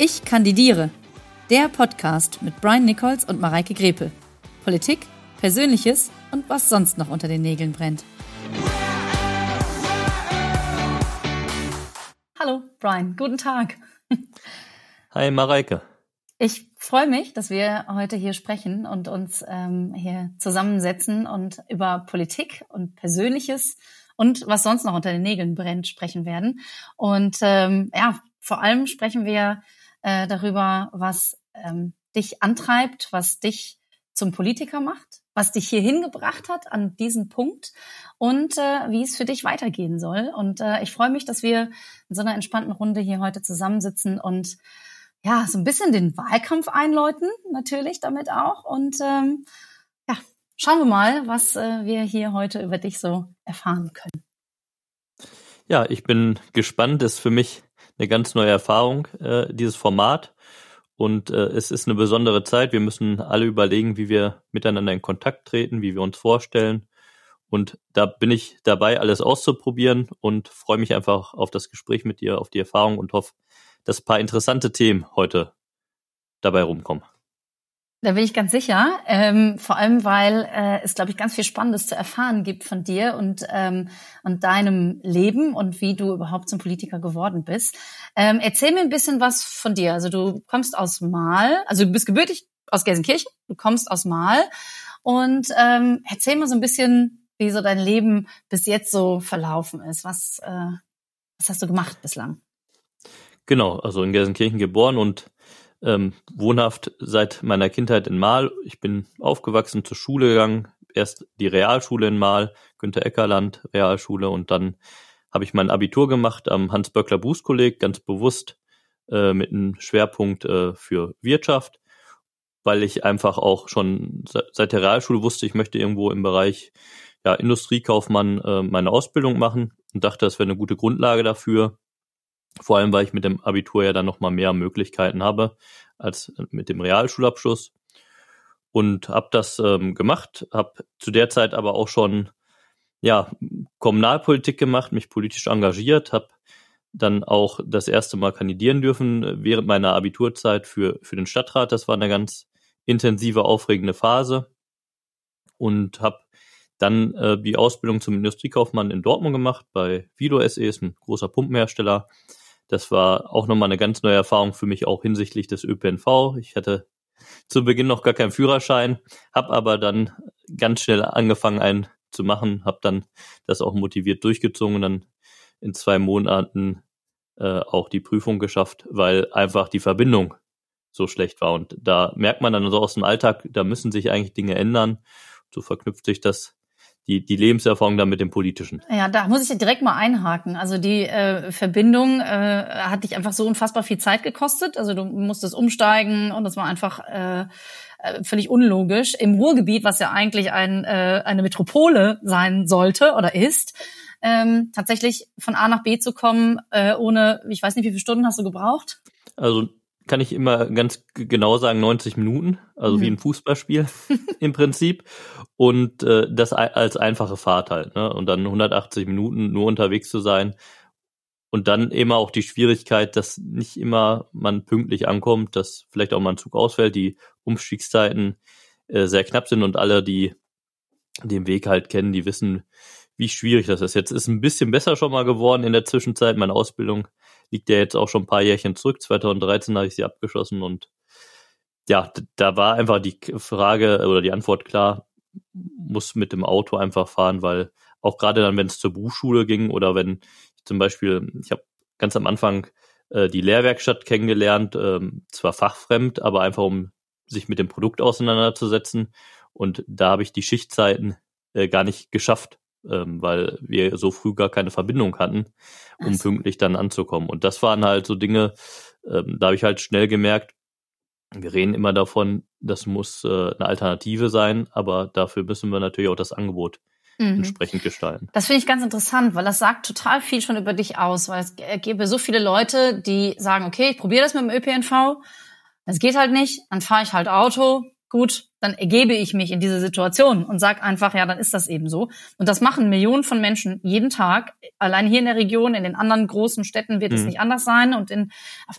Ich kandidiere. Der Podcast mit Brian Nichols und Mareike Grepe. Politik, Persönliches und was sonst noch unter den Nägeln brennt. Hallo, Brian. Guten Tag. Hi, Mareike. Ich freue mich, dass wir heute hier sprechen und uns ähm, hier zusammensetzen und über Politik und Persönliches und was sonst noch unter den Nägeln brennt sprechen werden. Und ähm, ja, vor allem sprechen wir äh, darüber, was ähm, dich antreibt, was dich zum Politiker macht, was dich hier hingebracht hat an diesen Punkt und äh, wie es für dich weitergehen soll. Und äh, ich freue mich, dass wir in so einer entspannten Runde hier heute zusammensitzen und ja, so ein bisschen den Wahlkampf einläuten, natürlich damit auch. Und ähm, ja, schauen wir mal, was äh, wir hier heute über dich so erfahren können. Ja, ich bin gespannt. Das ist für mich eine ganz neue Erfahrung, äh, dieses Format. Und äh, es ist eine besondere Zeit. Wir müssen alle überlegen, wie wir miteinander in Kontakt treten, wie wir uns vorstellen. Und da bin ich dabei, alles auszuprobieren und freue mich einfach auf das Gespräch mit dir, auf die Erfahrung und hoffe, dass ein paar interessante Themen heute dabei rumkommen. Da bin ich ganz sicher. Ähm, vor allem, weil äh, es, glaube ich, ganz viel Spannendes zu erfahren gibt von dir und, ähm, und deinem Leben und wie du überhaupt zum Politiker geworden bist. Ähm, erzähl mir ein bisschen was von dir. Also du kommst aus Mal, also du bist gebürtig aus Gelsenkirchen, du kommst aus Mal und ähm, erzähl mal so ein bisschen, wie so dein Leben bis jetzt so verlaufen ist. Was, äh, was hast du gemacht bislang? Genau, also in Gelsenkirchen geboren und ähm, wohnhaft seit meiner Kindheit in Mahl. Ich bin aufgewachsen, zur Schule gegangen, erst die Realschule in Mahl, Günter Eckerland Realschule und dann habe ich mein Abitur gemacht am Hans-Böckler Bußkolleg, ganz bewusst äh, mit einem Schwerpunkt äh, für Wirtschaft, weil ich einfach auch schon seit der Realschule wusste, ich möchte irgendwo im Bereich ja, Industriekaufmann äh, meine Ausbildung machen und dachte, das wäre eine gute Grundlage dafür. Vor allem, weil ich mit dem Abitur ja dann nochmal mehr Möglichkeiten habe als mit dem Realschulabschluss. Und habe das ähm, gemacht, habe zu der Zeit aber auch schon ja, Kommunalpolitik gemacht, mich politisch engagiert, habe dann auch das erste Mal kandidieren dürfen während meiner Abiturzeit für, für den Stadtrat. Das war eine ganz intensive, aufregende Phase und habe dann äh, die Ausbildung zum Industriekaufmann in Dortmund gemacht bei Vido SE, ist ein großer Pumpenhersteller. Das war auch nochmal eine ganz neue Erfahrung für mich, auch hinsichtlich des ÖPNV. Ich hatte zu Beginn noch gar keinen Führerschein, habe aber dann ganz schnell angefangen, einen zu machen, habe dann das auch motiviert durchgezogen und dann in zwei Monaten äh, auch die Prüfung geschafft, weil einfach die Verbindung so schlecht war. Und da merkt man dann so aus dem Alltag, da müssen sich eigentlich Dinge ändern. So verknüpft sich das die, die Lebenserfahrung dann mit dem Politischen. Ja, da muss ich direkt mal einhaken. Also die äh, Verbindung äh, hat dich einfach so unfassbar viel Zeit gekostet. Also du musstest umsteigen und das war einfach äh, äh, völlig unlogisch. Im Ruhrgebiet, was ja eigentlich ein, äh, eine Metropole sein sollte oder ist, ähm, tatsächlich von A nach B zu kommen, äh, ohne, ich weiß nicht, wie viele Stunden hast du gebraucht? Also kann ich immer ganz genau sagen, 90 Minuten, also mhm. wie ein Fußballspiel im Prinzip. Und äh, das als einfache Fahrt halt, ne? Und dann 180 Minuten nur unterwegs zu sein. Und dann immer auch die Schwierigkeit, dass nicht immer man pünktlich ankommt, dass vielleicht auch mal ein Zug ausfällt, die Umstiegszeiten äh, sehr knapp sind und alle, die den Weg halt kennen, die wissen, wie schwierig das ist. Jetzt ist ein bisschen besser schon mal geworden in der Zwischenzeit. Meine Ausbildung liegt ja jetzt auch schon ein paar Jährchen zurück. 2013 habe ich sie abgeschlossen und ja, da war einfach die Frage oder die Antwort klar, muss mit dem Auto einfach fahren, weil auch gerade dann, wenn es zur Berufsschule ging oder wenn ich zum Beispiel, ich habe ganz am Anfang äh, die Lehrwerkstatt kennengelernt, ähm, zwar fachfremd, aber einfach um sich mit dem Produkt auseinanderzusetzen. Und da habe ich die Schichtzeiten äh, gar nicht geschafft ähm, weil wir so früh gar keine Verbindung hatten, um also. pünktlich dann anzukommen. Und das waren halt so Dinge, ähm, da habe ich halt schnell gemerkt, wir reden immer davon, das muss äh, eine Alternative sein, aber dafür müssen wir natürlich auch das Angebot mhm. entsprechend gestalten. Das finde ich ganz interessant, weil das sagt total viel schon über dich aus, weil es gäbe so viele Leute, die sagen, okay, ich probiere das mit dem ÖPNV, es geht halt nicht, dann fahre ich halt Auto, gut, dann ergebe ich mich in diese Situation und sag einfach, ja, dann ist das eben so. Und das machen Millionen von Menschen jeden Tag. Allein hier in der Region, in den anderen großen Städten wird mhm. es nicht anders sein. Und in,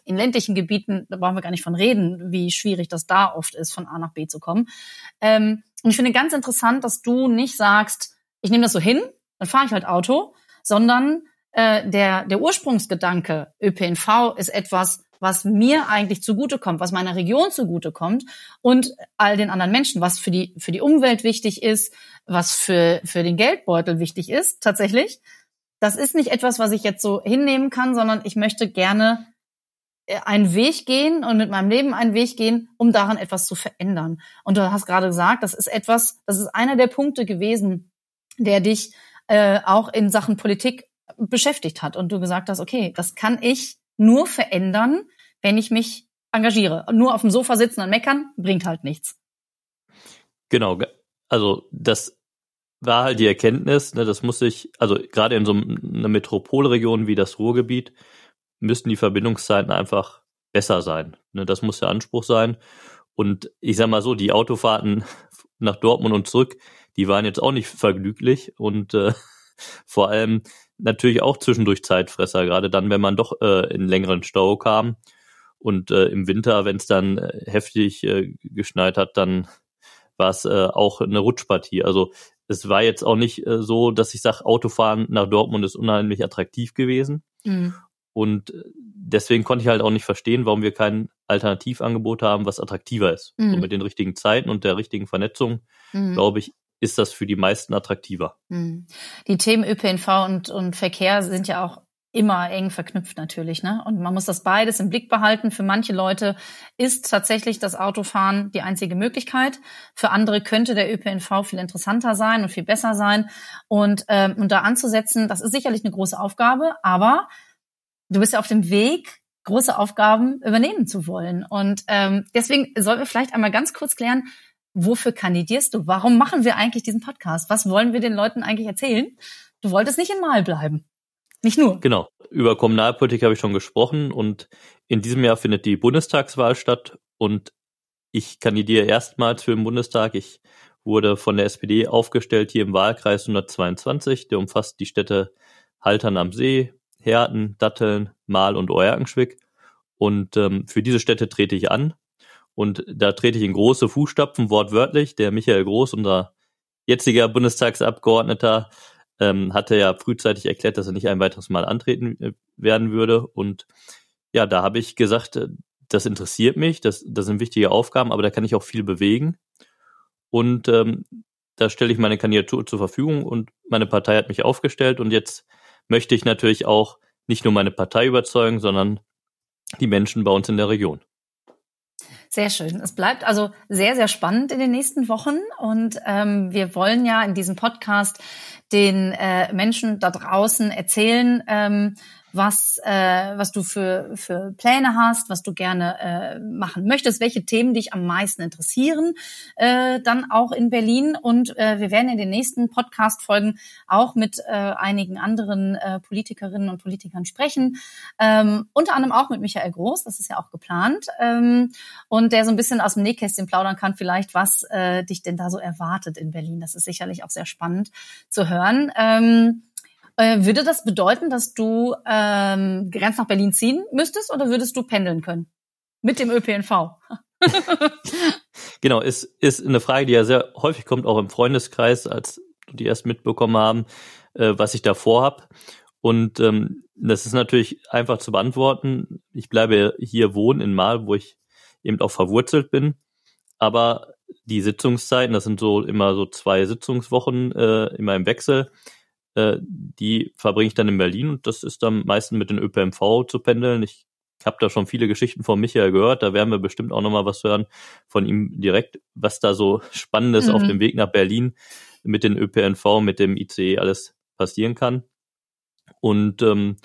in ländlichen Gebieten, da brauchen wir gar nicht von reden, wie schwierig das da oft ist, von A nach B zu kommen. Ähm, und ich finde ganz interessant, dass du nicht sagst, ich nehme das so hin, dann fahre ich halt Auto, sondern äh, der, der Ursprungsgedanke ÖPNV ist etwas, was mir eigentlich zugutekommt, was meiner Region zugutekommt und all den anderen Menschen, was für die, für die Umwelt wichtig ist, was für, für den Geldbeutel wichtig ist, tatsächlich. Das ist nicht etwas, was ich jetzt so hinnehmen kann, sondern ich möchte gerne äh, einen Weg gehen und mit meinem Leben einen Weg gehen, um daran etwas zu verändern. Und du hast gerade gesagt, das ist etwas, das ist einer der Punkte gewesen, der dich äh, auch in Sachen Politik beschäftigt hat und du gesagt hast, okay, das kann ich nur verändern, wenn ich mich engagiere. Nur auf dem Sofa sitzen und meckern bringt halt nichts. Genau, also das war halt die Erkenntnis, ne, das muss sich, also gerade in so einer Metropolregion wie das Ruhrgebiet, müssten die Verbindungszeiten einfach besser sein. Ne, das muss der Anspruch sein. Und ich sag mal so, die Autofahrten nach Dortmund und zurück, die waren jetzt auch nicht vergnüglich und äh, vor allem natürlich auch zwischendurch Zeitfresser, gerade dann, wenn man doch äh, in längeren Stau kam. Und äh, im Winter, wenn es dann äh, heftig äh, geschneit hat, dann war es äh, auch eine Rutschpartie. Also es war jetzt auch nicht äh, so, dass ich sage, Autofahren nach Dortmund ist unheimlich attraktiv gewesen. Mhm. Und deswegen konnte ich halt auch nicht verstehen, warum wir kein Alternativangebot haben, was attraktiver ist. Mhm. So mit den richtigen Zeiten und der richtigen Vernetzung, mhm. glaube ich, ist das für die meisten attraktiver. Hm. Die Themen ÖPNV und, und Verkehr sind ja auch immer eng verknüpft natürlich, ne? Und man muss das beides im Blick behalten. Für manche Leute ist tatsächlich das Autofahren die einzige Möglichkeit. Für andere könnte der ÖPNV viel interessanter sein und viel besser sein. Und, ähm, und da anzusetzen, das ist sicherlich eine große Aufgabe, aber du bist ja auf dem Weg, große Aufgaben übernehmen zu wollen. Und ähm, deswegen sollten wir vielleicht einmal ganz kurz klären, wofür kandidierst du? Warum machen wir eigentlich diesen Podcast? Was wollen wir den Leuten eigentlich erzählen? Du wolltest nicht in Mal bleiben. Nicht nur. Genau. Über Kommunalpolitik habe ich schon gesprochen und in diesem Jahr findet die Bundestagswahl statt und ich kandidiere erstmals für den Bundestag. Ich wurde von der SPD aufgestellt hier im Wahlkreis 122. Der umfasst die Städte Haltern am See, Herten, Datteln, Mahl und Euerkenschwick. Und ähm, für diese Städte trete ich an und da trete ich in große Fußstapfen, wortwörtlich. Der Michael Groß, unser jetziger Bundestagsabgeordneter, ähm, hatte ja frühzeitig erklärt, dass er nicht ein weiteres Mal antreten äh, werden würde. Und ja, da habe ich gesagt, äh, das interessiert mich, das, das sind wichtige Aufgaben, aber da kann ich auch viel bewegen. Und ähm, da stelle ich meine Kandidatur zur Verfügung und meine Partei hat mich aufgestellt und jetzt möchte ich natürlich auch nicht nur meine Partei überzeugen, sondern die Menschen bei uns in der Region. Sehr schön. Es bleibt also sehr, sehr spannend in den nächsten Wochen. Und ähm, wir wollen ja in diesem Podcast den äh, Menschen da draußen erzählen, ähm, was, äh, was du für, für Pläne hast, was du gerne äh, machen möchtest, welche Themen dich am meisten interessieren, äh, dann auch in Berlin. Und äh, wir werden in den nächsten Podcast-Folgen auch mit äh, einigen anderen äh, Politikerinnen und Politikern sprechen. Ähm, unter anderem auch mit Michael Groß, das ist ja auch geplant. Ähm, und der so ein bisschen aus dem Nähkästchen plaudern kann, vielleicht, was äh, dich denn da so erwartet in Berlin. Das ist sicherlich auch sehr spannend zu hören. Ähm, äh, würde das bedeuten, dass du ähm, ganz nach Berlin ziehen müsstest oder würdest du pendeln können? Mit dem ÖPNV? genau, ist, ist eine Frage, die ja sehr häufig kommt, auch im Freundeskreis, als die erst mitbekommen haben, äh, was ich da vorhab. Und ähm, das ist natürlich einfach zu beantworten. Ich bleibe hier wohnen in Mal, wo ich eben auch verwurzelt bin. Aber die Sitzungszeiten, das sind so immer so zwei Sitzungswochen äh, immer im Wechsel, äh, die verbringe ich dann in Berlin und das ist dann meistens mit den ÖPMV zu pendeln. Ich habe da schon viele Geschichten von Michael gehört, da werden wir bestimmt auch nochmal was hören von ihm direkt, was da so Spannendes mhm. auf dem Weg nach Berlin mit den ÖPNV, mit dem ICE alles passieren kann. Und ähm,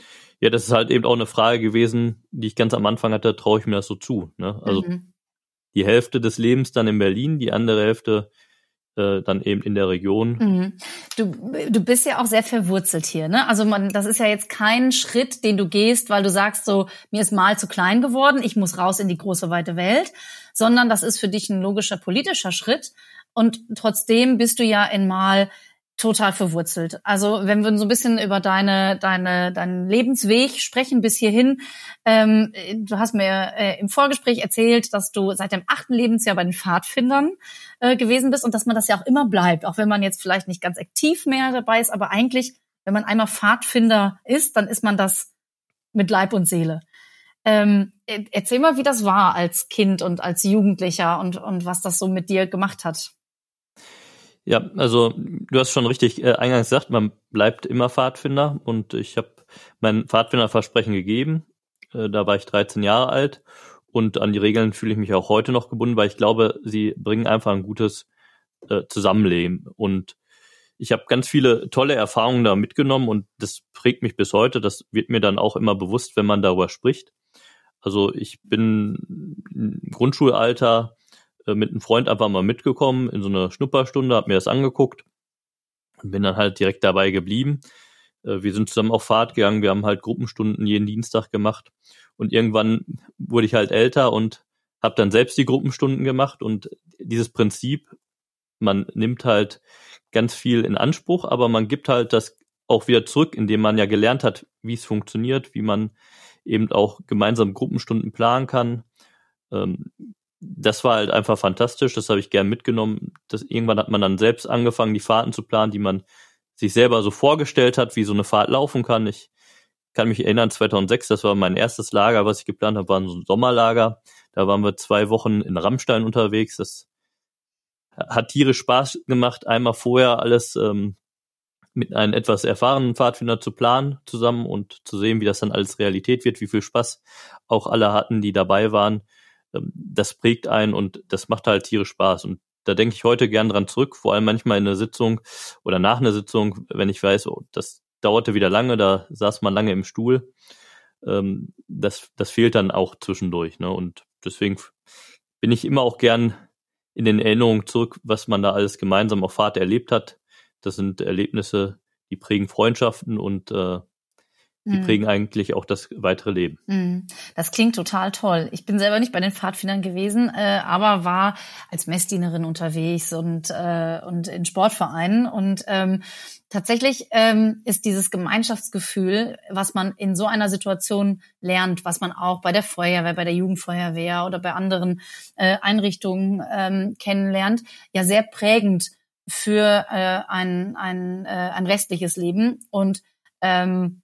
ja, das ist halt eben auch eine Frage gewesen, die ich ganz am Anfang hatte, traue ich mir das so zu. Ne? Also mhm. die Hälfte des Lebens dann in Berlin, die andere Hälfte äh, dann eben in der Region. Mhm. Du, du bist ja auch sehr verwurzelt hier, ne? Also man, das ist ja jetzt kein Schritt, den du gehst, weil du sagst so, mir ist mal zu klein geworden, ich muss raus in die große weite Welt, sondern das ist für dich ein logischer politischer Schritt. Und trotzdem bist du ja in Mal total verwurzelt. Also wenn wir so ein bisschen über deine, deine, deinen Lebensweg sprechen bis hierhin, ähm, du hast mir äh, im Vorgespräch erzählt, dass du seit dem achten Lebensjahr bei den Pfadfindern äh, gewesen bist und dass man das ja auch immer bleibt, auch wenn man jetzt vielleicht nicht ganz aktiv mehr dabei ist, aber eigentlich, wenn man einmal Pfadfinder ist, dann ist man das mit Leib und Seele. Ähm, erzähl mal, wie das war als Kind und als Jugendlicher und, und was das so mit dir gemacht hat. Ja, also du hast schon richtig äh, eingangs gesagt, man bleibt immer Pfadfinder und ich habe mein Pfadfinderversprechen gegeben. Äh, da war ich 13 Jahre alt und an die Regeln fühle ich mich auch heute noch gebunden, weil ich glaube, sie bringen einfach ein gutes äh, Zusammenleben und ich habe ganz viele tolle Erfahrungen da mitgenommen und das prägt mich bis heute. Das wird mir dann auch immer bewusst, wenn man darüber spricht. Also ich bin im Grundschulalter äh, mit einem Freund einfach mal mitgekommen in so eine Schnupperstunde, hab mir das angeguckt und bin dann halt direkt dabei geblieben. Äh, wir sind zusammen auf Fahrt gegangen, wir haben halt Gruppenstunden jeden Dienstag gemacht und irgendwann wurde ich halt älter und habe dann selbst die Gruppenstunden gemacht und dieses Prinzip, man nimmt halt ganz viel in Anspruch, aber man gibt halt das auch wieder zurück, indem man ja gelernt hat, wie es funktioniert, wie man eben auch gemeinsam Gruppenstunden planen kann. Ähm, das war halt einfach fantastisch, das habe ich gern mitgenommen. Das, irgendwann hat man dann selbst angefangen, die Fahrten zu planen, die man sich selber so vorgestellt hat, wie so eine Fahrt laufen kann. Ich kann mich erinnern, 2006, das war mein erstes Lager, was ich geplant habe, war so ein Sommerlager. Da waren wir zwei Wochen in Rammstein unterwegs. Das hat tierisch Spaß gemacht, einmal vorher alles ähm, mit einem etwas erfahrenen Pfadfinder zu planen zusammen und zu sehen, wie das dann alles Realität wird, wie viel Spaß auch alle hatten, die dabei waren. Ähm, das prägt einen und das macht halt tierisch Spaß. Und da denke ich heute gern dran zurück, vor allem manchmal in einer Sitzung oder nach einer Sitzung, wenn ich weiß, oh, das dauerte wieder lange, da saß man lange im Stuhl. Ähm, das, das fehlt dann auch zwischendurch. Ne? Und deswegen bin ich immer auch gern in den Erinnerungen zurück, was man da alles gemeinsam auf Fahrt erlebt hat. Das sind Erlebnisse, die prägen Freundschaften und äh, die mhm. prägen eigentlich auch das weitere Leben. Mhm. Das klingt total toll. Ich bin selber nicht bei den Pfadfindern gewesen, äh, aber war als Messdienerin unterwegs und, äh, und in Sportvereinen. Und ähm, tatsächlich ähm, ist dieses Gemeinschaftsgefühl, was man in so einer Situation lernt, was man auch bei der Feuerwehr, bei der Jugendfeuerwehr oder bei anderen äh, Einrichtungen ähm, kennenlernt, ja sehr prägend für äh, ein, ein, äh, ein restliches Leben. Und ähm,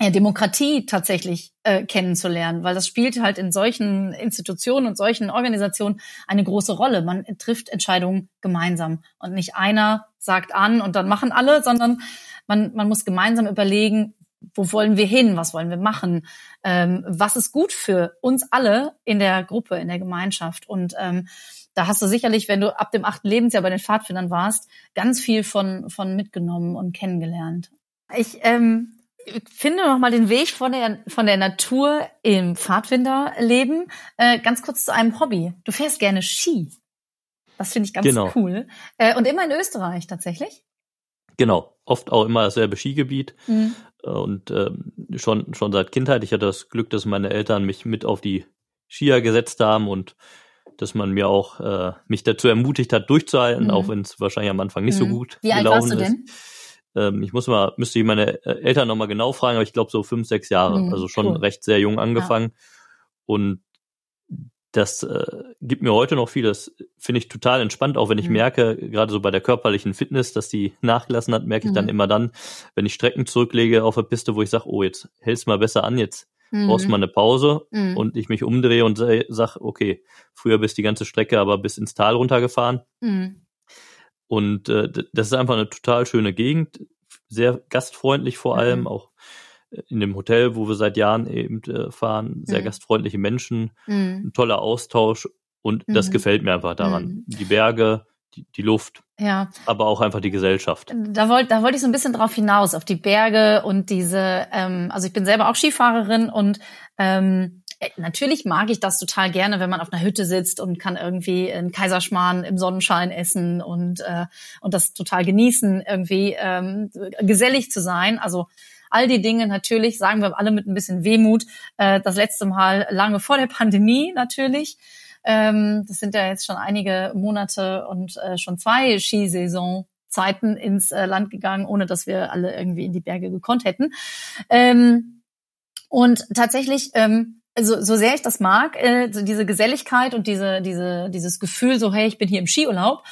Demokratie tatsächlich äh, kennenzulernen, weil das spielt halt in solchen Institutionen und solchen Organisationen eine große Rolle. Man trifft Entscheidungen gemeinsam und nicht einer sagt an und dann machen alle, sondern man, man muss gemeinsam überlegen, wo wollen wir hin, was wollen wir machen, ähm, was ist gut für uns alle in der Gruppe, in der Gemeinschaft. Und ähm, da hast du sicherlich, wenn du ab dem achten Lebensjahr bei den Pfadfindern warst, ganz viel von, von mitgenommen und kennengelernt. Ich ähm, finde noch mal den Weg von der von der Natur im Pfadfinderleben äh, ganz kurz zu einem Hobby. Du fährst gerne Ski. Das finde ich ganz genau. cool. Äh, und immer in Österreich tatsächlich. Genau, oft auch immer dasselbe Skigebiet mhm. und ähm, schon schon seit Kindheit. Ich hatte das Glück, dass meine Eltern mich mit auf die Skier gesetzt haben und dass man mir auch äh, mich dazu ermutigt hat, durchzuhalten, mhm. auch wenn es wahrscheinlich am Anfang nicht mhm. so gut Wie alt warst du denn? Ist. Ähm, ich muss mal, müsste ich meine äh, Eltern nochmal genau fragen, aber ich glaube so fünf, sechs Jahre. Mhm, also schon cool. recht sehr jung angefangen. Ja. Und das äh, gibt mir heute noch viel. Das finde ich total entspannt, auch wenn ich mhm. merke, gerade so bei der körperlichen Fitness, dass die nachgelassen hat, merke ich mhm. dann immer dann, wenn ich Strecken zurücklege auf der Piste, wo ich sage, oh, jetzt hältst mal besser an, jetzt mhm. brauchst du mal eine Pause mhm. und ich mich umdrehe und sage, okay, früher bist die ganze Strecke aber bis ins Tal runtergefahren. Und äh, das ist einfach eine total schöne Gegend, sehr gastfreundlich vor mhm. allem, auch äh, in dem Hotel, wo wir seit Jahren eben äh, fahren, sehr mhm. gastfreundliche Menschen, mhm. ein toller Austausch und das mhm. gefällt mir einfach daran. Mhm. Die Berge, die, die Luft, ja. aber auch einfach die Gesellschaft. Da wollte da wollte ich so ein bisschen drauf hinaus, auf die Berge und diese, ähm, also ich bin selber auch Skifahrerin und ähm, Äh, natürlich mag ich das total gerne, wenn man auf einer Hütte sitzt und kann irgendwie einen Kaiserschmarrn im Sonnenschein essen und, äh, und das total genießen, irgendwie ähm, gesellig zu sein. Also all die Dinge natürlich, sagen wir alle mit ein bisschen Wehmut, äh, das letzte Mal lange vor der Pandemie natürlich. Ähm, das sind ja jetzt schon einige Monate und äh, schon zwei Skisaisonzeiten ins äh, Land gegangen, ohne dass wir alle irgendwie in die Berge gekonnt hätten. Ähm, und tatsächlich, ähm, also so sehr ich das mag, äh, so diese Geselligkeit und diese, diese, dieses Gefühl, so hey, ich bin hier im Skiurlaub,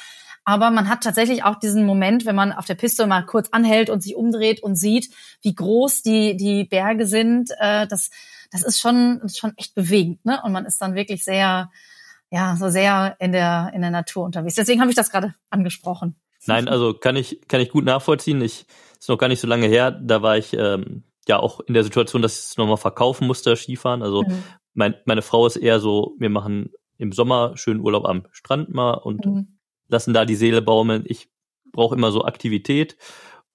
aber man hat tatsächlich auch diesen Moment, wenn man auf der Piste mal kurz anhält und sich umdreht und sieht, wie groß die, die Berge sind. Äh, das, das ist schon, schon echt bewegend. Ne? Und man ist dann wirklich sehr, ja, so sehr in der, in der Natur unterwegs. Deswegen habe ich das gerade angesprochen. Nein, also kann ich, kann ich gut nachvollziehen. Ich, ist noch gar nicht so lange her, da war ich ähm, ja auch in der Situation, dass ich es nochmal verkaufen musste, Skifahren. Also mhm. mein, meine Frau ist eher so, wir machen im Sommer schönen Urlaub am Strand mal und mhm lassen da die Seele baumeln. Ich brauche immer so Aktivität.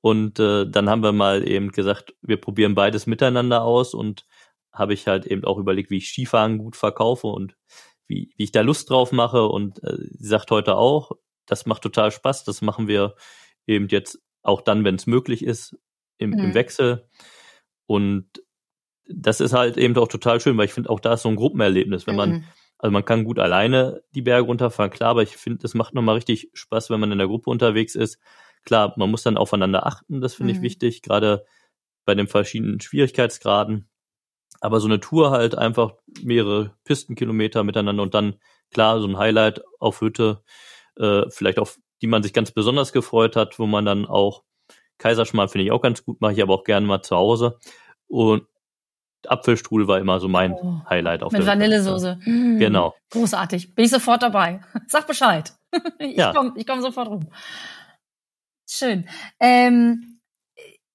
Und äh, dann haben wir mal eben gesagt, wir probieren beides miteinander aus und habe ich halt eben auch überlegt, wie ich Skifahren gut verkaufe und wie, wie ich da Lust drauf mache. Und äh, sie sagt heute auch, das macht total Spaß. Das machen wir eben jetzt auch dann, wenn es möglich ist, im, mhm. im Wechsel. Und das ist halt eben auch total schön, weil ich finde, auch da ist so ein Gruppenerlebnis, wenn man mhm. Also man kann gut alleine die Berge runterfahren, klar, aber ich finde, das macht nochmal richtig Spaß, wenn man in der Gruppe unterwegs ist. Klar, man muss dann aufeinander achten, das finde mhm. ich wichtig, gerade bei den verschiedenen Schwierigkeitsgraden. Aber so eine Tour halt einfach mehrere Pistenkilometer miteinander und dann klar so ein Highlight auf Hütte, äh, vielleicht auf die man sich ganz besonders gefreut hat, wo man dann auch Kaiserschmarrn finde ich auch ganz gut, mache ich aber auch gerne mal zu Hause. Und Apfelstrudel war immer so mein oh, Highlight auf Mit Vanillesoße. Mm, genau. Großartig. Bin ich sofort dabei. Sag Bescheid. ich ja. komme ich komm sofort rum. Schön. Ähm,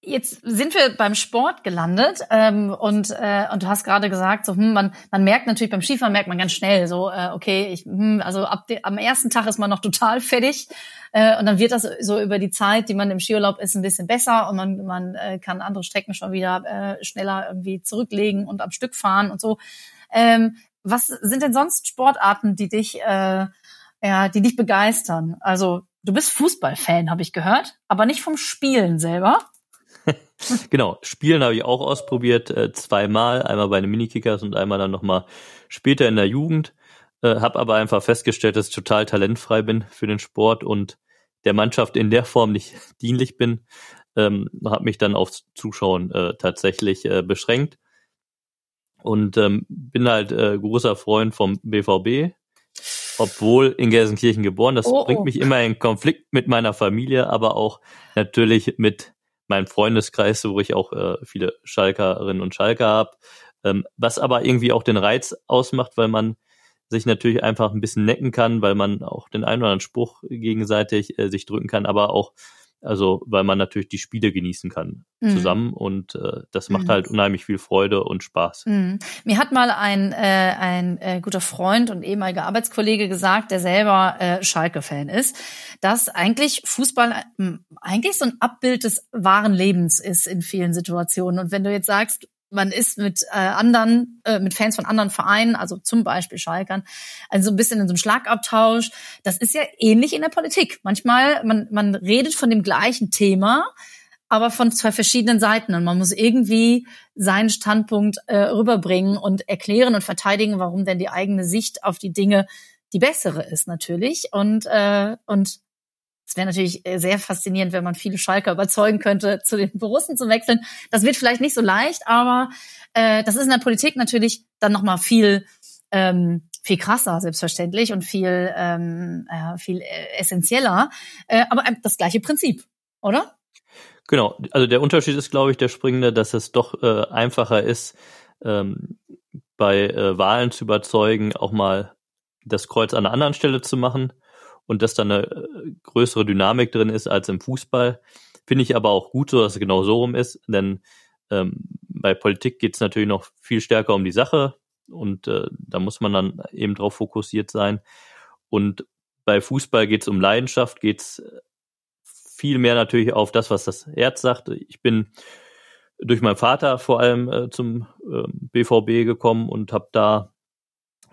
Jetzt sind wir beim Sport gelandet ähm, und äh, und du hast gerade gesagt, so hm, man man merkt natürlich beim Skifahren merkt man ganz schnell so äh, okay, ich, hm, also ab de, am ersten Tag ist man noch total fertig äh, und dann wird das so über die Zeit, die man im Skiurlaub ist, ein bisschen besser und man man äh, kann andere Strecken schon wieder äh, schneller irgendwie zurücklegen und am Stück fahren und so. Ähm, was sind denn sonst Sportarten, die dich äh, ja, die dich begeistern? Also du bist Fußballfan, habe ich gehört, aber nicht vom Spielen selber. genau, Spielen habe ich auch ausprobiert, äh, zweimal, einmal bei den Minikickers und einmal dann nochmal später in der Jugend. Äh, habe aber einfach festgestellt, dass ich total talentfrei bin für den Sport und der Mannschaft in der Form nicht dienlich bin. Ähm, habe mich dann aufs Zuschauen äh, tatsächlich äh, beschränkt und ähm, bin halt äh, großer Freund vom BVB, obwohl in Gelsenkirchen geboren. Das oh, bringt mich immer in Konflikt mit meiner Familie, aber auch natürlich mit meinem Freundeskreis, wo ich auch äh, viele Schalkerinnen und Schalker habe, ähm, was aber irgendwie auch den Reiz ausmacht, weil man sich natürlich einfach ein bisschen necken kann, weil man auch den einen oder anderen Spruch gegenseitig äh, sich drücken kann, aber auch also, weil man natürlich die Spiele genießen kann mhm. zusammen und äh, das macht mhm. halt unheimlich viel Freude und Spaß. Mhm. Mir hat mal ein, äh, ein äh, guter Freund und ehemaliger Arbeitskollege gesagt, der selber äh, Schalke-Fan ist, dass eigentlich Fußball äh, eigentlich so ein Abbild des wahren Lebens ist in vielen Situationen. Und wenn du jetzt sagst, man ist mit äh, anderen, äh, mit Fans von anderen Vereinen, also zum Beispiel Schalkern, also ein bisschen in so einem Schlagabtausch. Das ist ja ähnlich in der Politik. Manchmal, man, man redet von dem gleichen Thema, aber von zwei verschiedenen Seiten. Und man muss irgendwie seinen Standpunkt äh, rüberbringen und erklären und verteidigen, warum denn die eigene Sicht auf die Dinge die bessere ist natürlich. Und, äh, und es wäre natürlich äh, sehr faszinierend, wenn man viele Schalker überzeugen könnte, zu den Borussen zu wechseln. Das wird vielleicht nicht so leicht, aber äh, das ist in der Politik natürlich dann nochmal viel ähm, viel krasser, selbstverständlich, und viel, ähm, äh, viel essentieller. Äh, aber das gleiche Prinzip, oder? Genau, also der Unterschied ist, glaube ich, der springende, dass es doch äh, einfacher ist, ähm, bei äh, Wahlen zu überzeugen, auch mal das Kreuz an einer anderen Stelle zu machen und dass da eine äh, größere Dynamik drin ist als im Fußball. Finde ich aber auch gut so, dass es genau so rum ist, denn ähm, bei Politik geht es natürlich noch viel stärker um die Sache und äh, da muss man dann eben drauf fokussiert sein. Und bei Fußball geht es um Leidenschaft, geht es viel mehr natürlich auf das, was das Herz sagt. Ich bin durch meinen Vater vor allem äh, zum äh, BVB gekommen und habe da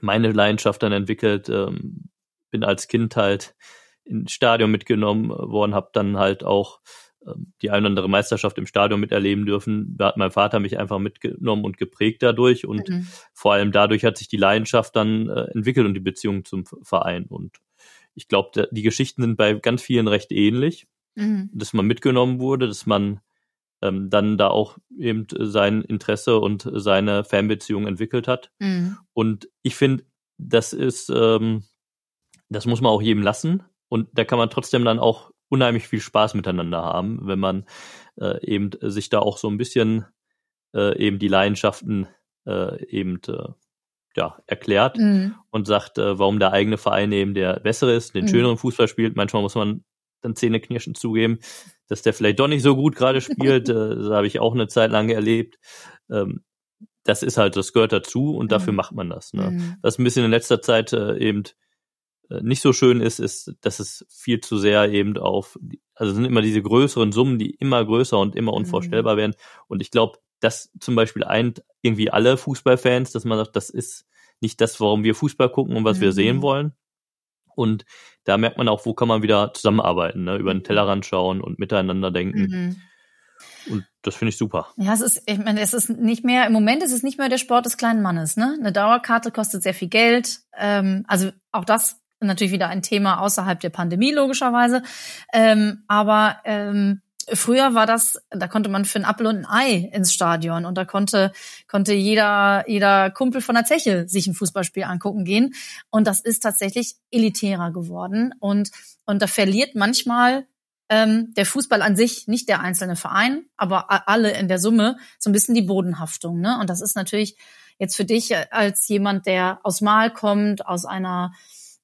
meine Leidenschaft dann entwickelt. Ähm, bin als Kind halt ins Stadion mitgenommen worden, habe dann halt auch ähm, die ein oder andere Meisterschaft im Stadion miterleben dürfen. Da hat mein Vater mich einfach mitgenommen und geprägt dadurch und mhm. vor allem dadurch hat sich die Leidenschaft dann äh, entwickelt und die Beziehung zum Verein und ich glaube, die Geschichten sind bei ganz vielen recht ähnlich, mhm. dass man mitgenommen wurde, dass man ähm, dann da auch eben sein Interesse und seine Fanbeziehung entwickelt hat. Mhm. Und ich finde, das ist, ähm, das muss man auch jedem lassen. Und da kann man trotzdem dann auch unheimlich viel Spaß miteinander haben, wenn man äh, eben sich da auch so ein bisschen äh, eben die Leidenschaften äh, eben äh, ja, erklärt mhm. und sagt, äh, warum der eigene Verein eben der bessere ist, den mhm. schöneren Fußball spielt. Manchmal muss man dann Zähneknirschen zugeben, dass der vielleicht doch nicht so gut gerade spielt. äh, das habe ich auch eine Zeit lang erlebt. Ähm, das ist halt, das gehört dazu und dafür mhm. macht man das. Ne? Mhm. Was ein bisschen in letzter Zeit äh, eben nicht so schön ist, ist, dass es viel zu sehr eben auf, also sind immer diese größeren Summen, die immer größer und immer mhm. unvorstellbar mhm. werden. Und ich glaube, das zum Beispiel eint irgendwie alle Fußballfans, dass man sagt, das ist nicht das, warum wir Fußball gucken und was mhm. wir sehen mhm. wollen. Und da merkt man auch, wo kann man wieder zusammenarbeiten, ne? über den Tellerrand schauen und miteinander denken. Mhm. Und das finde ich super. Ja, es ist, ich meine, es ist nicht mehr, im Moment ist es nicht mehr der Sport des kleinen Mannes, ne? Eine Dauerkarte kostet sehr viel Geld. Ähm, also auch das natürlich wieder ein Thema außerhalb der Pandemie, logischerweise. Ähm, aber ähm, früher war das, da konnte man für ein Apfel und ein Ei ins Stadion und da konnte, konnte jeder, jeder Kumpel von der Zeche sich ein Fußballspiel angucken gehen. Und das ist tatsächlich elitärer geworden. Und, und da verliert manchmal ähm, der Fußball an sich, nicht der einzelne Verein, aber alle in der Summe so ein bisschen die Bodenhaftung. Ne? Und das ist natürlich jetzt für dich als jemand, der aus Mal kommt, aus einer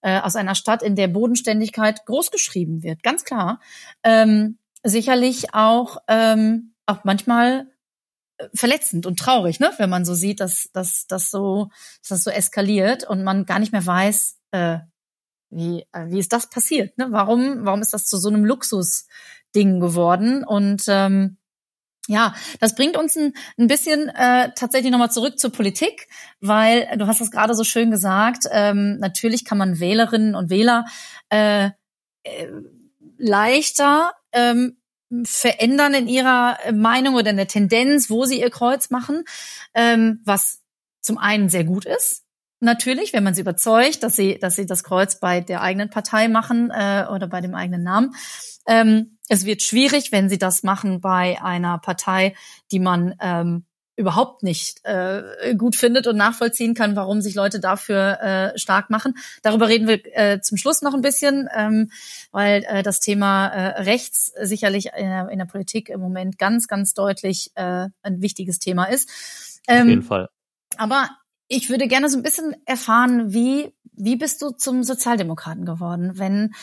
äh, aus einer Stadt, in der Bodenständigkeit großgeschrieben wird, ganz klar. Ähm, sicherlich auch, ähm, auch manchmal äh, verletzend und traurig, ne? wenn man so sieht, dass, dass, dass, so, dass das so eskaliert und man gar nicht mehr weiß, äh, wie, äh, wie ist das passiert? Ne? Warum, warum ist das zu so einem Luxusding geworden? Und ähm, ja, das bringt uns ein, ein bisschen äh, tatsächlich nochmal zurück zur Politik, weil du hast das gerade so schön gesagt, ähm, natürlich kann man Wählerinnen und Wähler äh, äh, leichter ähm, verändern in ihrer Meinung oder in der Tendenz, wo sie ihr Kreuz machen, ähm, was zum einen sehr gut ist. Natürlich, wenn man sie überzeugt, dass sie, dass sie das Kreuz bei der eigenen Partei machen äh, oder bei dem eigenen Namen. Ähm, es wird schwierig, wenn sie das machen bei einer Partei, die man ähm, überhaupt nicht äh, gut findet und nachvollziehen kann, warum sich Leute dafür äh, stark machen. Darüber reden wir äh, zum Schluss noch ein bisschen, ähm, weil äh, das Thema äh, rechts sicherlich in der, in der Politik im Moment ganz, ganz deutlich äh, ein wichtiges Thema ist. Ähm, Auf jeden Fall. Aber ich würde gerne so ein bisschen erfahren, wie wie bist du zum Sozialdemokraten geworden, wenn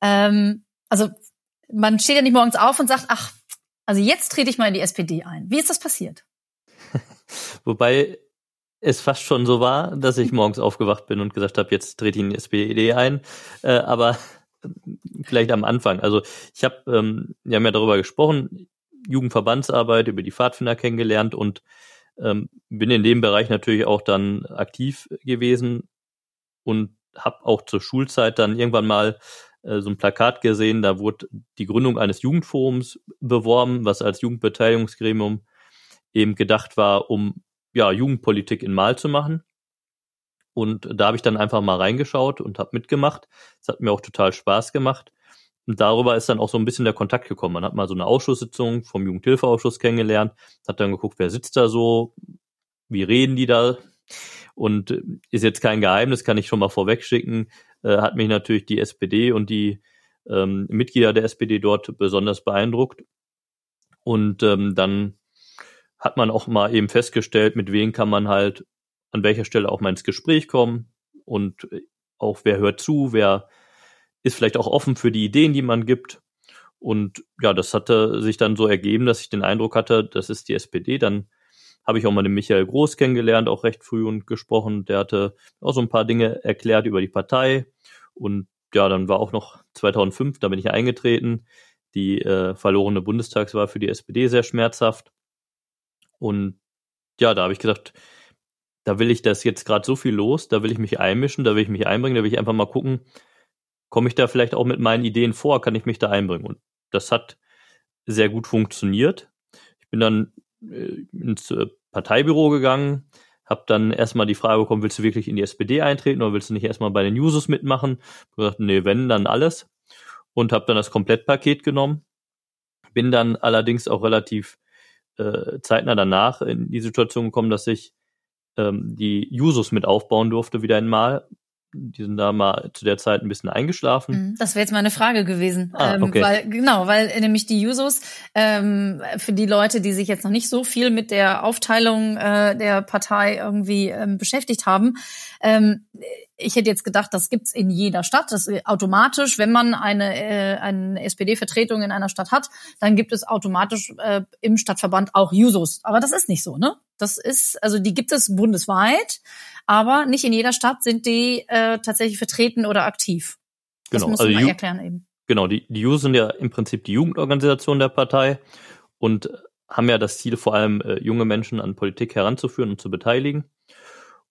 ähm, also man steht ja nicht morgens auf und sagt, ach, also jetzt trete ich mal in die SPD ein. Wie ist das passiert? Wobei es fast schon so war, dass ich morgens aufgewacht bin und gesagt habe, jetzt trete ich in die SPD ein. Äh, aber vielleicht am Anfang. Also ich habe, ähm, wir haben ja darüber gesprochen, Jugendverbandsarbeit, über die Pfadfinder kennengelernt und ähm, bin in dem Bereich natürlich auch dann aktiv gewesen und habe auch zur Schulzeit dann irgendwann mal äh, so ein Plakat gesehen, da wurde die Gründung eines Jugendforums beworben, was als Jugendbeteiligungsgremium eben gedacht war, um ja Jugendpolitik in Mal zu machen. Und da habe ich dann einfach mal reingeschaut und habe mitgemacht. Es hat mir auch total Spaß gemacht. Und darüber ist dann auch so ein bisschen der Kontakt gekommen. Man hat mal so eine Ausschusssitzung vom Jugendhilfeausschuss kennengelernt, hat dann geguckt, wer sitzt da so, wie reden die da. Und äh, ist jetzt kein Geheimnis, kann ich schon mal vorwegschicken, äh, hat mich natürlich die SPD und die ähm, Mitglieder der SPD dort besonders beeindruckt. Und ähm, dann hat man auch mal eben festgestellt, mit wem kann man halt an welcher Stelle auch mal ins Gespräch kommen und auch wer hört zu, wer ist vielleicht auch offen für die Ideen, die man gibt. Und ja, das hatte sich dann so ergeben, dass ich den Eindruck hatte, das ist die SPD. Dann habe ich auch mal den Michael Groß kennengelernt, auch recht früh und gesprochen. Der hatte auch so ein paar Dinge erklärt über die Partei. Und ja, dann war auch noch 2005, da bin ich eingetreten. Die äh, verlorene Bundestagswahl für die SPD sehr schmerzhaft. Und ja, da habe ich gesagt, da will ich das jetzt gerade so viel los, da will ich mich einmischen, da will ich mich einbringen, da will ich einfach mal gucken, komme ich da vielleicht auch mit meinen Ideen vor, kann ich mich da einbringen. Und das hat sehr gut funktioniert. Ich bin dann ins äh, Parteibüro gegangen, habe dann erstmal die Frage bekommen, willst du wirklich in die SPD eintreten oder willst du nicht erstmal bei den Users mitmachen? Ich gesagt, nee, wenn, dann alles. Und habe dann das Komplettpaket genommen. Bin dann allerdings auch relativ äh, zeitnah danach in die Situation gekommen, dass ich ähm, die Jusos mit aufbauen durfte, wieder einmal, die sind da mal zu der Zeit ein bisschen eingeschlafen. Mhm, das wäre jetzt meine Frage gewesen. Ah, ähm, okay. weil, genau, weil nämlich die Jusos, ähm, für die Leute, die sich jetzt noch nicht so viel mit der Aufteilung äh, der Partei irgendwie ähm, beschäftigt haben, ähm, ich hätte jetzt gedacht, das gibt's in jeder Stadt. Das ist automatisch, wenn man eine, äh, eine SPD-Vertretung in einer Stadt hat, dann gibt es automatisch äh, im Stadtverband auch Jusos. Aber das ist nicht so, ne? Das ist, also die gibt es bundesweit, aber nicht in jeder Stadt sind die äh, tatsächlich vertreten oder aktiv. Das Genau, musst du also Ju- erklären eben. Genau, die, die Jusos sind ja im Prinzip die Jugendorganisation der Partei und haben ja das Ziel, vor allem äh, junge Menschen an Politik heranzuführen und zu beteiligen.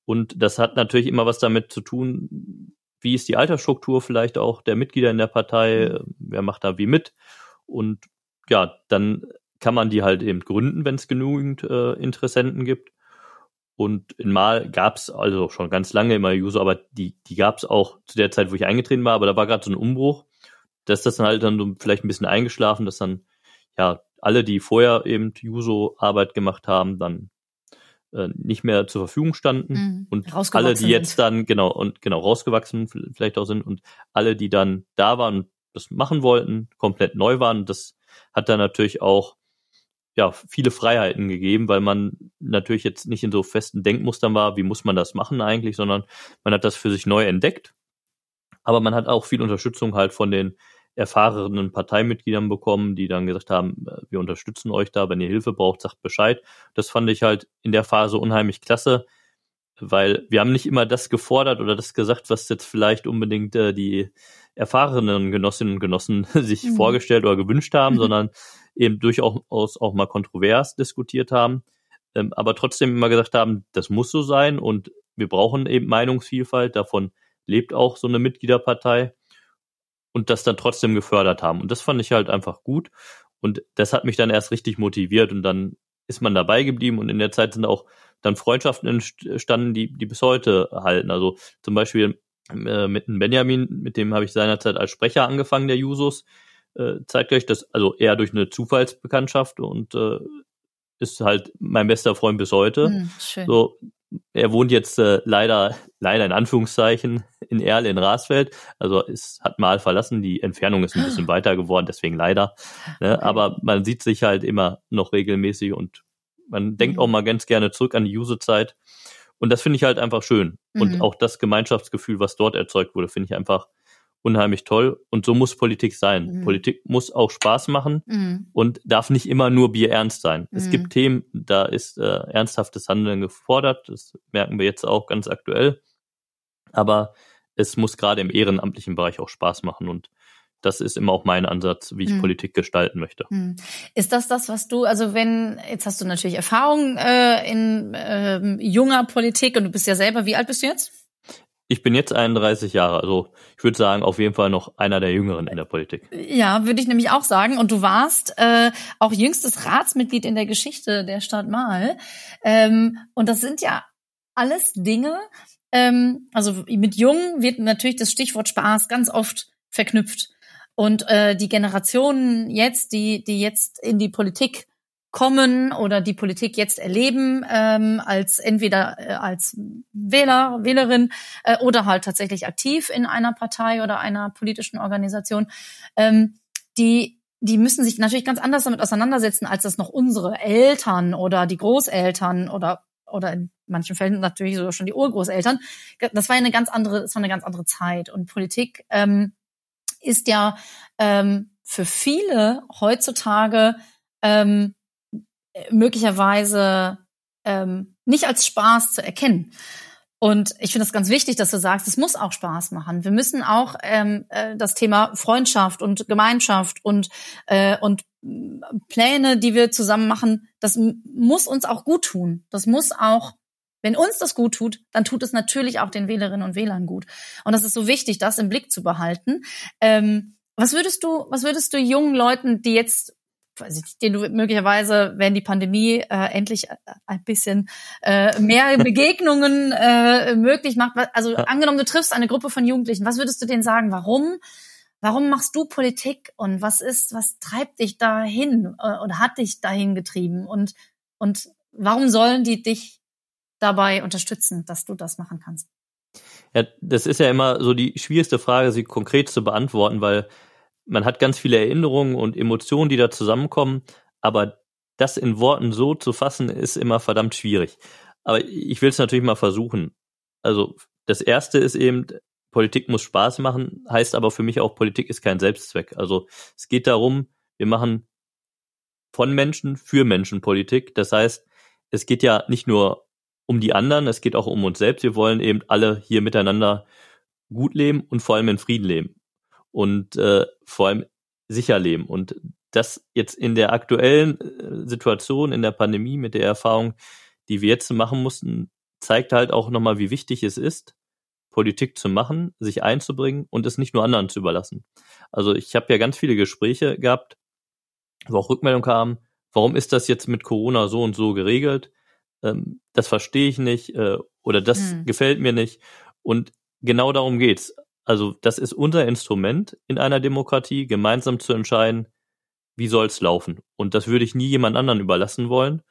Und das hat natürlich immer was damit zu tun, wie ist die Altersstruktur vielleicht auch der Mitglieder in der Partei, Mhm. äh, wer macht da wie mit. Und ja, dann kann man die halt eben gründen, wenn es genügend äh, Interessenten gibt. Und in Mal gab's also schon ganz lange immer User, aber die, die gab's auch zu der Zeit, wo ich eingetreten war, aber da war gerade so ein Umbruch. dass das dann halt dann so vielleicht ein bisschen eingeschlafen, dass dann ja alle, die vorher eben Juso-Arbeit gemacht haben, dann äh, nicht mehr zur Verfügung standen Mhm. und alle, die jetzt dann genau und genau rausgewachsen vielleicht auch sind und alle, die dann da waren und das machen wollten, komplett neu waren, das hat dann natürlich auch ja viele Freiheiten gegeben, weil man natürlich jetzt nicht in so festen Denkmustern war, wie muss man das machen eigentlich, sondern man hat das für sich neu entdeckt. Aber man hat auch viel Unterstützung halt von den erfahrenen Parteimitgliedern bekommen, die dann gesagt haben, äh, wir unterstützen euch da, wenn ihr Hilfe braucht, sagt Bescheid. Das fand ich halt in der Phase unheimlich klasse, weil wir haben nicht immer das gefordert oder das gesagt, was jetzt vielleicht unbedingt äh, die erfahrenen Genossinnen und Genossen sich Mhm. vorgestellt oder gewünscht haben, Mhm. sondern eben durchaus auch mal kontrovers diskutiert haben, ähm, aber trotzdem immer gesagt haben, das muss so sein und wir brauchen eben Meinungsvielfalt, davon lebt auch so eine Mitgliederpartei und das dann trotzdem gefördert haben. Und das fand ich halt einfach gut. Und das hat mich dann erst richtig motiviert und dann ist man dabei geblieben und in der Zeit sind auch dann Freundschaften entstanden, die, die bis heute halten. Also zum Beispiel äh, mit dem Benjamin, mit dem habe ich seinerzeit als Sprecher angefangen, der Jusos, äh, zeitgleich, das, also eher durch eine Zufallsbekanntschaft und äh, ist halt mein bester Freund bis heute. Mhm, schön. So, er wohnt jetzt äh, leider, leider in Anführungszeichen in Erl in Rasfeld. Also es hat mal verlassen, die Entfernung ist ein bisschen weiter geworden, deswegen leider. Ne? Aber man sieht sich halt immer noch regelmäßig und man denkt auch mal ganz gerne zurück an die Usezeit. Und das finde ich halt einfach schön. Und Mhm. auch das Gemeinschaftsgefühl, was dort erzeugt wurde, finde ich einfach unheimlich toll. Und so muss Politik sein. Mhm. Politik muss auch Spaß machen Mhm. und darf nicht immer nur bierernst sein. Es Mhm. gibt Themen, da ist äh, ernsthaftes Handeln gefordert. Das merken wir jetzt auch ganz aktuell. Aber es muss gerade im ehrenamtlichen Bereich auch Spaß machen und das ist immer auch mein Ansatz, wie ich Mhm. Politik gestalten möchte. Hm. Ist das das, was du, also wenn, jetzt hast du natürlich Erfahrung äh, in ähm, junger Politik und du bist ja selber, wie alt bist du jetzt? Ich bin jetzt 31 Jahre, also ich würde sagen, auf jeden Fall noch einer der Jüngeren in der Politik. Ja, würde ich nämlich auch sagen. Und du warst äh, auch jüngstes Ratsmitglied in der Geschichte der Stadt Mahl. Ähm, und das sind ja alles Dinge, ähm, also mit Jung wird natürlich das Stichwort Spaß ganz oft verknüpft. Und äh, die Generationen jetzt, die, die jetzt in die Politik kommen oder die Politik jetzt erleben, ähm, als entweder äh, als Wähler, Wählerin äh, oder halt tatsächlich aktiv in einer Partei oder einer politischen Organisation, ähm, die die müssen sich natürlich ganz anders damit auseinandersetzen, als das noch unsere Eltern oder die Großeltern oder oder in manchen Fällen natürlich sogar schon die Urgroßeltern. Das war eine ganz andere, das war eine ganz andere Zeit und Politik ähm, ist ja ähm, für viele heutzutage ähm, möglicherweise ähm, nicht als Spaß zu erkennen. Und ich finde es ganz wichtig, dass du sagst, es muss auch Spaß machen. Wir müssen auch ähm, äh, das Thema Freundschaft und Gemeinschaft und, äh, und Pläne, die wir zusammen machen, das muss uns auch gut tun. Das muss auch, wenn uns das gut tut, dann tut es natürlich auch den Wählerinnen und Wählern gut. Und das ist so wichtig, das im Blick zu behalten. Ähm, was würdest du, was würdest du jungen Leuten, die jetzt den du möglicherweise, wenn die Pandemie äh, endlich äh, ein bisschen äh, mehr Begegnungen äh, möglich macht. Also ja. angenommen, du triffst eine Gruppe von Jugendlichen, was würdest du denen sagen? Warum? Warum machst du Politik und was ist, was treibt dich dahin äh, oder hat dich dahin getrieben und und warum sollen die dich dabei unterstützen, dass du das machen kannst? Ja, das ist ja immer so die schwierigste Frage, sie konkret zu beantworten, weil man hat ganz viele Erinnerungen und Emotionen, die da zusammenkommen, aber das in Worten so zu fassen, ist immer verdammt schwierig. Aber ich will es natürlich mal versuchen. Also das erste ist eben, Politik muss Spaß machen, heißt aber für mich auch, Politik ist kein Selbstzweck. Also es geht darum, wir machen von Menschen für Menschen Politik. Das heißt, es geht ja nicht nur um die anderen, es geht auch um uns selbst. Wir wollen eben alle hier miteinander gut leben und vor allem in Frieden leben und äh, vor allem sicher leben. Und das jetzt in der aktuellen äh, Situation, in der Pandemie, mit der Erfahrung, die wir jetzt machen mussten, zeigt halt auch nochmal, wie wichtig es ist, Politik zu machen, sich einzubringen und es nicht nur anderen zu überlassen. Also ich habe ja ganz viele Gespräche gehabt, wo auch Rückmeldung kam, warum ist das jetzt mit Corona so und so geregelt? Ähm, das verstehe ich nicht äh, oder das hm. gefällt mir nicht. Und genau darum geht's. Also das ist unser Instrument in einer Demokratie, gemeinsam zu entscheiden, wie soll's laufen. Und das würde ich nie jemand anderen überlassen wollen.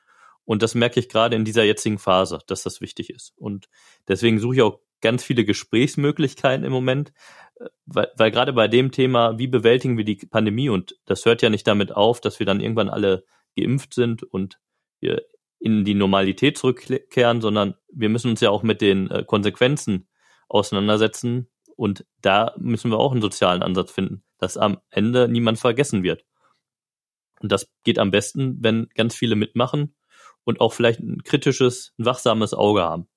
Und das merke ich gerade in dieser jetzigen Phase, dass das wichtig ist. Und deswegen suche ich auch ganz viele Gesprächsmöglichkeiten im Moment, äh, weil, weil gerade bei dem Thema, wie bewältigen wir die Pandemie, und das hört ja nicht damit auf, dass wir dann irgendwann alle geimpft sind und wir in die Normalität zurückkehren, sondern wir müssen uns ja auch mit den äh, Konsequenzen auseinandersetzen, und da müssen wir auch einen sozialen Ansatz finden, dass am Ende niemand vergessen wird. Und das geht am besten, wenn ganz viele mitmachen und auch vielleicht ein kritisches, ein wachsames Auge haben.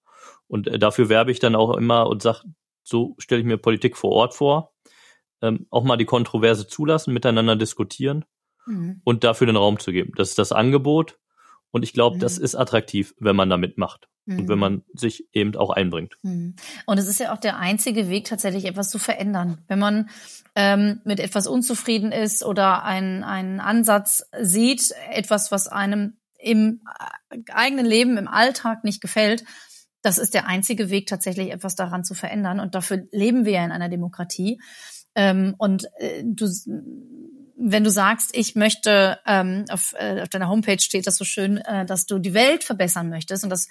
Und äh, dafür werbe ich dann auch immer und sage, so stelle ich mir Politik vor Ort vor. Ähm, auch mal die Kontroverse zulassen, miteinander diskutieren mhm. und dafür den Raum zu geben. Das ist das Angebot. Und ich glaube, mhm. das ist attraktiv, wenn man da mitmacht mhm. und wenn man sich eben auch einbringt. Mhm. Und es ist ja auch der einzige Weg, tatsächlich etwas zu verändern. Wenn man ähm, mit etwas unzufrieden ist oder einen, einen Ansatz sieht, etwas, was einem im äh, eigenen Leben, im Alltag nicht gefällt, das ist der einzige Weg, tatsächlich etwas daran zu verändern. Und dafür leben wir ja in einer Demokratie. Ähm, und äh, du wenn du sagst, ich möchte, ähm, auf, äh, auf deiner Homepage steht das so schön, äh, dass du die Welt verbessern möchtest und das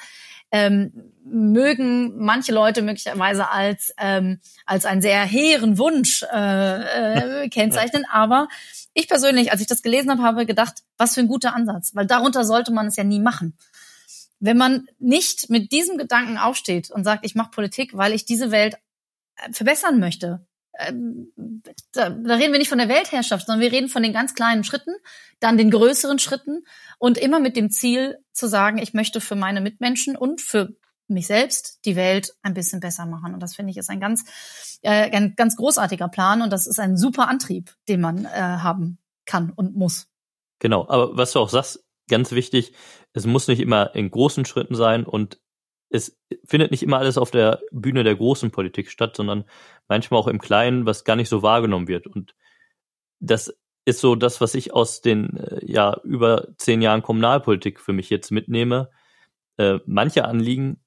ähm, mögen manche Leute möglicherweise als ähm, als einen sehr hehren Wunsch äh, äh, kennzeichnen, aber ich persönlich, als ich das gelesen habe, habe gedacht, was für ein guter Ansatz, weil darunter sollte man es ja nie machen. Wenn man nicht mit diesem Gedanken aufsteht und sagt, ich mache Politik, weil ich diese Welt äh, verbessern möchte, da, da reden wir nicht von der Weltherrschaft, sondern wir reden von den ganz kleinen Schritten, dann den größeren Schritten und immer mit dem Ziel zu sagen, ich möchte für meine Mitmenschen und für mich selbst die Welt ein bisschen besser machen. Und das finde ich ist ein ganz, äh, ein ganz großartiger Plan und das ist ein super Antrieb, den man äh, haben kann und muss. Genau, aber was du auch sagst, ganz wichtig, es muss nicht immer in großen Schritten sein und es findet nicht immer alles auf der Bühne der großen Politik statt, sondern manchmal auch im Kleinen, was gar nicht so wahrgenommen wird. Und das ist so das, was ich aus den äh, ja über zehn Jahren Kommunalpolitik für mich jetzt mitnehme. Äh, manche Anliegen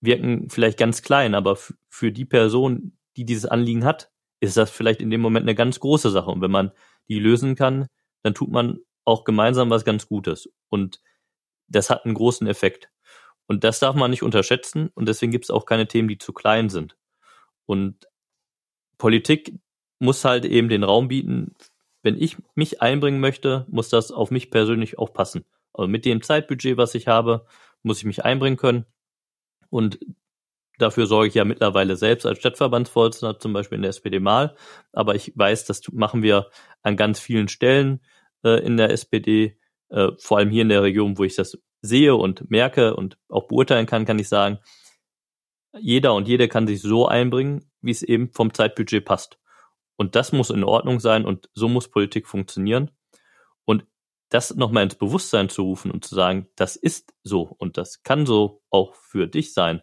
wirken vielleicht ganz klein, aber für die Person, die dieses Anliegen hat, ist das vielleicht in dem Moment eine ganz große Sache. Und wenn man die lösen kann, dann tut man auch gemeinsam was ganz Gutes. Und das hat einen großen Effekt. Und das darf man nicht unterschätzen und deswegen gibt es auch keine Themen, die zu klein sind. Und Politik muss halt eben den Raum bieten, wenn ich mich einbringen möchte, muss das auf mich persönlich auch passen. Also mit dem Zeitbudget, was ich habe, muss ich mich einbringen können. Und dafür sorge ich ja mittlerweile selbst als Stadtverbandsvorsitzender, zum Beispiel in der SPD mal. Aber ich weiß, das machen wir an ganz vielen Stellen äh, in der SPD, äh, vor allem hier in der Region, wo ich das sehe und merke und auch beurteilen kann, kann ich sagen, jeder und jede kann sich so einbringen, wie es eben vom Zeitbudget passt. Und das muss in Ordnung sein und so muss Politik funktionieren. Und das nochmal ins Bewusstsein zu rufen und zu sagen, das ist so und das kann so auch für dich sein,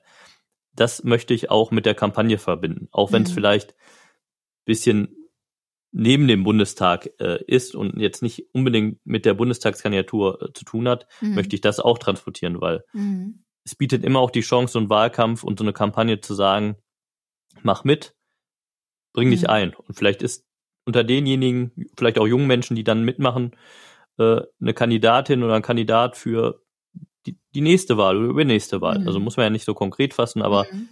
das möchte ich auch mit der Kampagne verbinden. Auch wenn es mhm. vielleicht bisschen neben dem Bundestag äh, ist und jetzt nicht unbedingt mit der Bundestagskandidatur äh, zu tun hat, mhm. möchte ich das auch transportieren, weil mhm. es bietet immer auch die Chance, so einen Wahlkampf und so eine Kampagne zu sagen, mach mit, bring dich mhm. ein. Und vielleicht ist unter denjenigen, vielleicht auch jungen Menschen, die dann mitmachen, äh, eine Kandidatin oder ein Kandidat für die, die nächste Wahl oder übernächste Wahl. Mhm. Also muss man ja nicht so konkret fassen, aber mhm.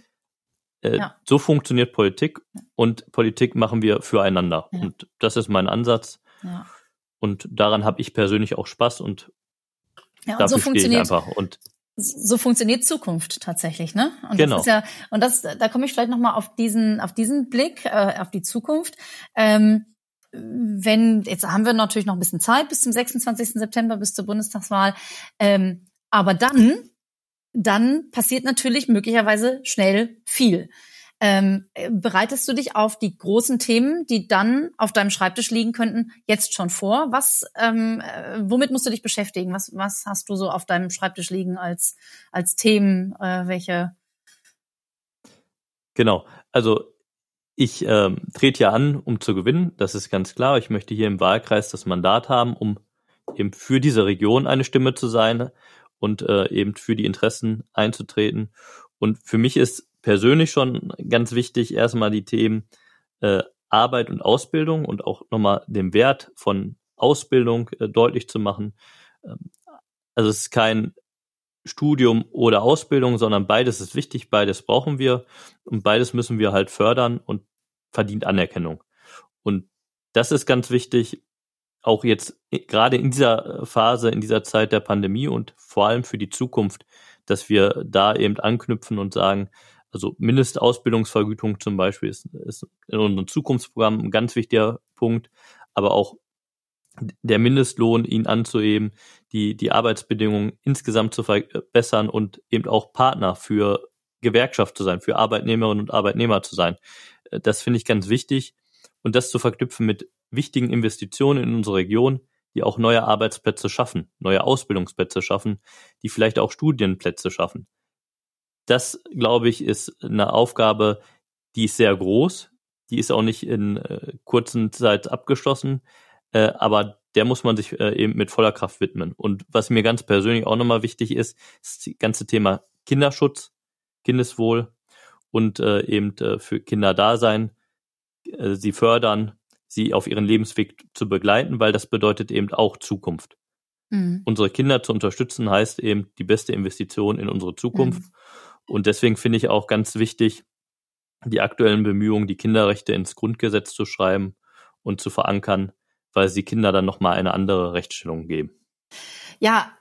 Äh, ja. so funktioniert Politik und Politik machen wir füreinander. Ja. Und das ist mein Ansatz. Ja. Und daran habe ich persönlich auch Spaß und ja, und so funktioniert, einfach. Und so funktioniert Zukunft tatsächlich, ne? Und genau. Das ist ja, und das, da komme ich vielleicht nochmal auf diesen, auf diesen Blick, äh, auf die Zukunft. Ähm, wenn, jetzt haben wir natürlich noch ein bisschen Zeit bis zum 26. September, bis zur Bundestagswahl. Ähm, aber dann, dann passiert natürlich möglicherweise schnell viel. Ähm, bereitest du dich auf die großen Themen, die dann auf deinem Schreibtisch liegen könnten, jetzt schon vor? Was, ähm, äh, womit musst du dich beschäftigen? Was, was hast du so auf deinem Schreibtisch liegen als, als Themen? Äh, welche? Genau. Also ich ähm, trete ja an, um zu gewinnen. Das ist ganz klar. Ich möchte hier im Wahlkreis das Mandat haben, um eben für diese Region eine Stimme zu sein und äh, eben für die Interessen einzutreten. Und für mich ist persönlich schon ganz wichtig erstmal die Themen äh, Arbeit und Ausbildung und auch nochmal den Wert von Ausbildung äh, deutlich zu machen. Ähm, also es ist kein Studium oder Ausbildung, sondern beides ist wichtig, beides brauchen wir und beides müssen wir halt fördern und verdient Anerkennung. Und das ist ganz wichtig, auch jetzt gerade in dieser Phase, in dieser Zeit der Pandemie und vor allem für die Zukunft, dass wir da eben anknüpfen und sagen, also Mindestausbildungsvergütung zum Beispiel ist, ist in unserem Zukunftsprogramm ein ganz wichtiger Punkt, aber auch der Mindestlohn, ihn anzuheben, die, die Arbeitsbedingungen insgesamt zu verbessern und eben auch Partner für Gewerkschaft zu sein, für Arbeitnehmerinnen und Arbeitnehmer zu sein. Das finde ich ganz wichtig. Und das zu verknüpfen mit wichtigen Investitionen in unsere Region, die auch neue Arbeitsplätze schaffen, neue Ausbildungsplätze schaffen, die vielleicht auch Studienplätze schaffen. Das, glaube ich, ist eine Aufgabe, die ist sehr groß. Die ist auch nicht in äh, kurzen Zeit abgeschlossen. Äh, aber der muss man sich äh, eben mit voller Kraft widmen. Und was mir ganz persönlich auch nochmal wichtig ist, ist das ganze Thema Kinderschutz, Kindeswohl und äh, eben äh, für Kinder da sein, äh, sie fördern, sie auf ihren Lebensweg zu begleiten, weil das bedeutet eben auch Zukunft. Mhm. Unsere Kinder zu unterstützen heißt eben die beste Investition in unsere Zukunft. Mhm. Und deswegen finde ich auch ganz wichtig, die aktuellen Bemühungen, die Kinderrechte ins Grundgesetz zu schreiben und zu verankern, weil sie Kinder dann nochmal eine andere Rechtsstellung geben. Ja,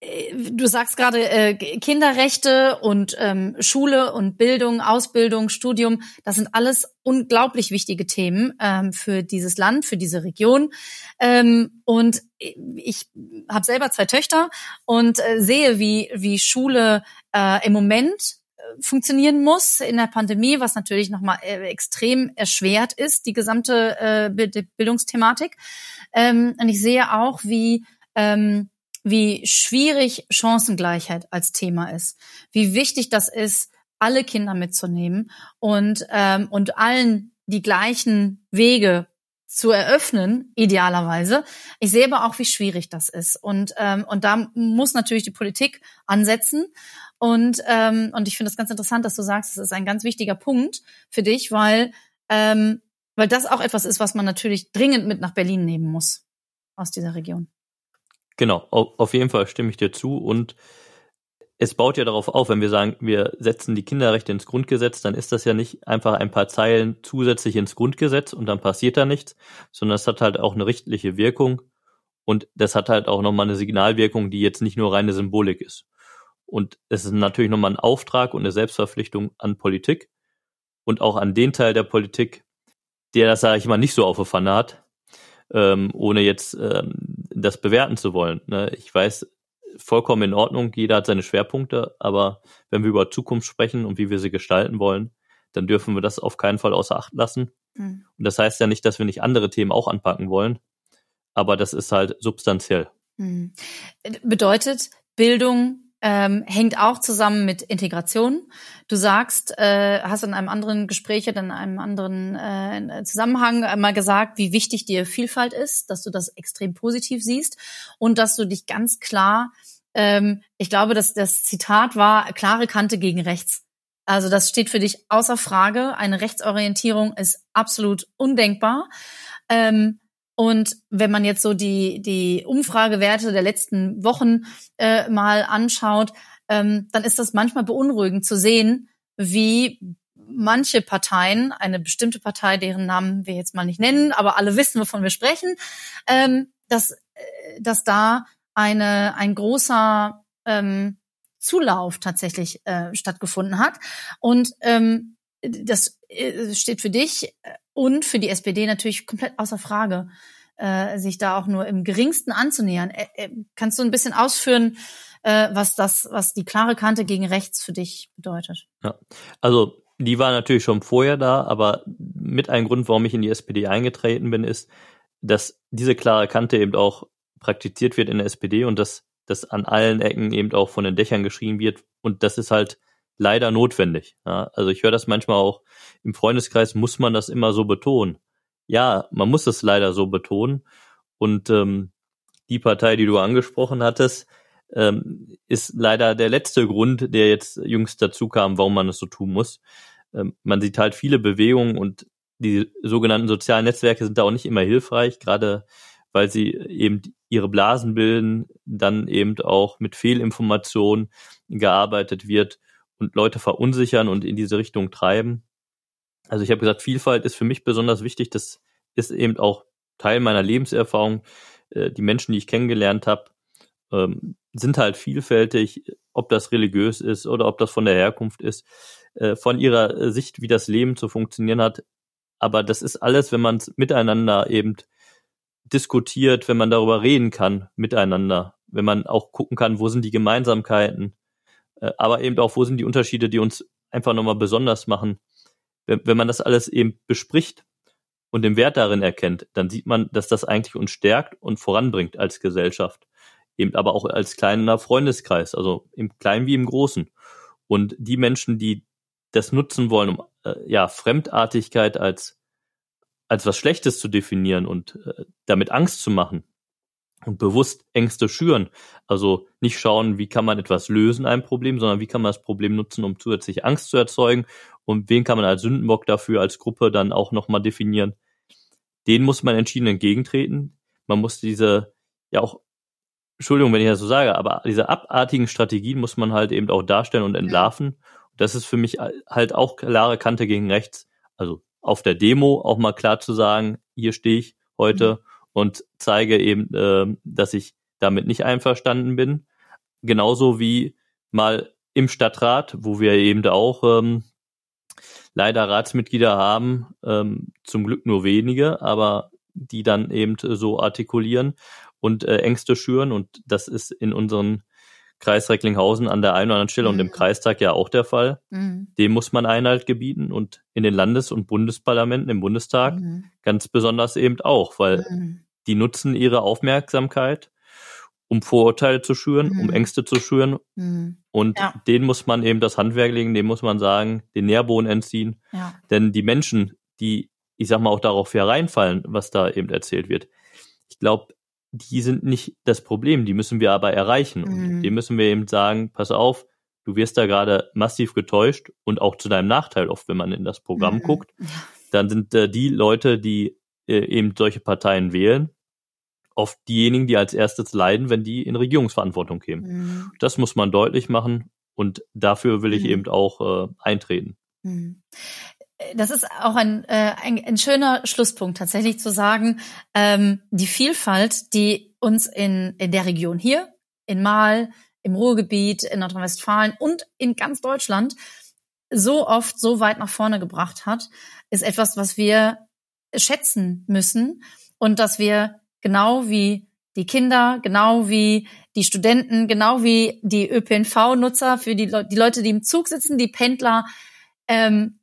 du sagst gerade äh, Kinderrechte und ähm, Schule und Bildung, Ausbildung, Studium, das sind alles unglaublich wichtige Themen ähm, für dieses Land, für diese Region. Ähm, und ich habe selber zwei Töchter und äh, sehe, wie, wie Schule äh, im Moment funktionieren muss in der Pandemie, was natürlich nochmal äh, extrem erschwert ist, die gesamte äh, Bildungsthematik. Ähm, und ich sehe auch, wie, ähm, wie schwierig Chancengleichheit als Thema ist, wie wichtig das ist, alle Kinder mitzunehmen und, ähm, und allen die gleichen Wege zu eröffnen, idealerweise. Ich sehe aber auch, wie schwierig das ist. Und, ähm, und da muss natürlich die Politik ansetzen. Und, ähm, und ich finde es ganz interessant, dass du sagst, es ist ein ganz wichtiger Punkt für dich, weil, ähm, weil das auch etwas ist, was man natürlich dringend mit nach Berlin nehmen muss aus dieser Region. Genau, auf jeden Fall stimme ich dir zu. Und es baut ja darauf auf, wenn wir sagen, wir setzen die Kinderrechte ins Grundgesetz, dann ist das ja nicht einfach ein paar Zeilen zusätzlich ins Grundgesetz und dann passiert da nichts, sondern es hat halt auch eine richtliche Wirkung und das hat halt auch nochmal eine Signalwirkung, die jetzt nicht nur reine Symbolik ist. Und es ist natürlich nochmal ein Auftrag und eine Selbstverpflichtung an Politik und auch an den Teil der Politik, der das, sage ich mal, nicht so auf der Pfanne hat, ähm, ohne jetzt ähm, das bewerten zu wollen. Ne? Ich weiß, vollkommen in Ordnung. Jeder hat seine Schwerpunkte, aber wenn wir über Zukunft sprechen und wie wir sie gestalten wollen, dann dürfen wir das auf keinen Fall außer Acht lassen. Mhm. Und das heißt ja nicht, dass wir nicht andere Themen auch anpacken wollen, aber das ist halt substanziell. Mhm. Bedeutet, Bildung ähm, hängt auch zusammen mit Integration. Du sagst, äh, hast in einem anderen Gespräch in einem anderen äh, Zusammenhang einmal gesagt, wie wichtig dir Vielfalt ist, dass du das extrem positiv siehst und dass du dich ganz klar, ähm, ich glaube, dass das Zitat war, klare Kante gegen rechts. Also das steht für dich außer Frage. Eine Rechtsorientierung ist absolut undenkbar. Ähm, und wenn man jetzt so die, die Umfragewerte der letzten Wochen äh, mal anschaut, ähm, dann ist das manchmal beunruhigend zu sehen, wie manche Parteien, eine bestimmte Partei, deren Namen wir jetzt mal nicht nennen, aber alle wissen, wovon wir sprechen, ähm, dass, äh, dass da eine, ein großer ähm, Zulauf tatsächlich äh, stattgefunden hat. Und ähm, das äh, steht für dich und für die SPD natürlich komplett außer Frage, äh, sich da auch nur im geringsten anzunähern. Äh, äh, kannst du ein bisschen ausführen, äh, was das, was die klare Kante gegen rechts für dich bedeutet? Ja, also die war natürlich schon vorher da, aber mit einem Grund, warum ich in die SPD eingetreten bin, ist, dass diese klare Kante eben auch praktiziert wird in der SPD und dass das an allen Ecken eben auch von den Dächern geschrien wird und das ist halt leider notwendig. Ja, also ich höre das manchmal auch im Freundeskreis, muss man das immer so betonen. Ja, man muss es leider so betonen. Und ähm, die Partei, die du angesprochen hattest, ähm, ist leider der letzte Grund, der jetzt jüngst dazu kam, warum man es so tun muss. Ähm, man sieht halt viele Bewegungen und die sogenannten sozialen Netzwerke sind da auch nicht immer hilfreich, gerade weil sie eben ihre Blasen bilden, dann eben auch mit Fehlinformationen gearbeitet wird und Leute verunsichern und in diese Richtung treiben. Also ich habe gesagt, Vielfalt ist für mich besonders wichtig. Das ist eben auch Teil meiner Lebenserfahrung. Äh, die Menschen, die ich kennengelernt habe, ähm, sind halt vielfältig, ob das religiös ist oder ob das von der Herkunft ist, äh, von ihrer Sicht, wie das Leben zu funktionieren hat. Aber das ist alles, wenn man es miteinander eben diskutiert, wenn man darüber reden kann, miteinander, wenn man auch gucken kann, wo sind die Gemeinsamkeiten, äh, aber eben auch, wo sind die Unterschiede, die uns einfach nochmal besonders machen. Wenn, wenn man das alles eben bespricht und den Wert darin erkennt, dann sieht man, dass das eigentlich uns stärkt und voranbringt als Gesellschaft. Eben aber auch als kleiner Freundeskreis, also im Kleinen wie im Großen. Und die Menschen, die das nutzen wollen, um äh, ja Fremdartigkeit als als was Schlechtes zu definieren und äh, damit Angst zu machen, und bewusst Ängste schüren. Also nicht schauen, wie kann man etwas lösen, ein Problem, sondern wie kann man das Problem nutzen, um zusätzlich Angst zu erzeugen und wen kann man als Sündenbock dafür als Gruppe dann auch nochmal definieren. Den muss man entschieden entgegentreten. Man muss diese, ja auch, Entschuldigung, wenn ich das so sage, aber diese abartigen Strategien muss man halt eben auch darstellen und entlarven. Das ist für mich halt auch klare Kante gegen rechts. Also auf der Demo auch mal klar zu sagen, hier stehe ich heute. Und zeige eben, äh, dass ich damit nicht einverstanden bin. Genauso wie mal im Stadtrat, wo wir eben auch ähm, leider Ratsmitglieder haben, ähm, zum Glück nur wenige, aber die dann eben so artikulieren und äh, Ängste schüren. Und das ist in unseren Kreis Recklinghausen an der einen oder anderen Stelle mhm. und im mhm. Kreistag ja auch der Fall. Mhm. Dem muss man Einhalt gebieten und in den Landes- und Bundesparlamenten, im Bundestag mhm. ganz besonders eben auch, weil mhm die nutzen ihre Aufmerksamkeit, um Vorurteile zu schüren, mhm. um Ängste zu schüren. Mhm. Und ja. denen muss man eben das Handwerk legen, dem muss man sagen, den Nährboden entziehen. Ja. Denn die Menschen, die, ich sag mal, auch darauf hereinfallen, was da eben erzählt wird, ich glaube, die sind nicht das Problem, die müssen wir aber erreichen. Mhm. Und dem müssen wir eben sagen, pass auf, du wirst da gerade massiv getäuscht und auch zu deinem Nachteil oft, wenn man in das Programm mhm. guckt. Dann sind äh, die Leute, die äh, eben solche Parteien wählen, oft diejenigen, die als erstes leiden, wenn die in Regierungsverantwortung kämen. Mhm. Das muss man deutlich machen und dafür will ich mhm. eben auch äh, eintreten. Mhm. Das ist auch ein, äh, ein, ein schöner Schlusspunkt, tatsächlich zu sagen, ähm, die Vielfalt, die uns in, in der Region hier, in Mahl, im Ruhrgebiet, in Nordrhein-Westfalen und in ganz Deutschland so oft so weit nach vorne gebracht hat, ist etwas, was wir schätzen müssen und dass wir genau wie die Kinder, genau wie die Studenten, genau wie die ÖPNV-Nutzer, für die, Le die Leute, die im Zug sitzen, die Pendler. Ähm,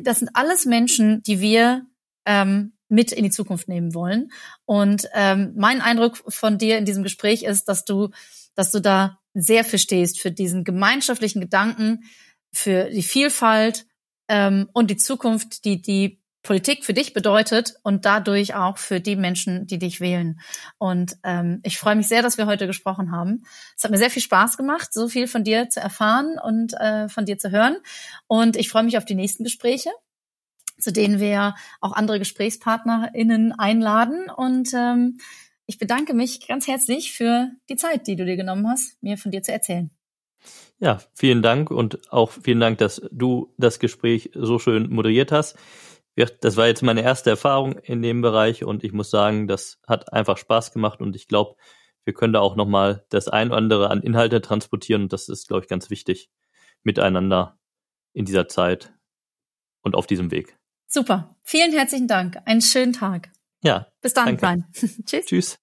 das sind alles Menschen, die wir ähm, mit in die Zukunft nehmen wollen. Und ähm, mein Eindruck von dir in diesem Gespräch ist, dass du, dass du da sehr verstehst für diesen gemeinschaftlichen Gedanken, für die Vielfalt ähm, und die Zukunft, die die Politik für dich bedeutet und dadurch auch für die Menschen, die dich wählen. Und ähm, ich freue mich sehr, dass wir heute gesprochen haben. Es hat mir sehr viel Spaß gemacht, so viel von dir zu erfahren und äh, von dir zu hören. Und ich freue mich auf die nächsten Gespräche zu denen wir auch andere GesprächspartnerInnen einladen. Und ähm, ich bedanke mich ganz herzlich für die Zeit, die du dir genommen hast, mir von dir zu erzählen. Ja, vielen Dank und auch vielen Dank, dass du das Gespräch so schön moderiert hast. Das war jetzt meine erste Erfahrung in dem Bereich und ich muss sagen, das hat einfach Spaß gemacht und ich glaube, wir können da auch nochmal das ein oder andere an Inhalte transportieren und das ist, glaube ich, ganz wichtig miteinander in dieser Zeit und auf diesem Weg. Super. Vielen herzlichen Dank. Einen schönen Tag. Ja. Bis dann, Brian. Tschüss. Tschüss.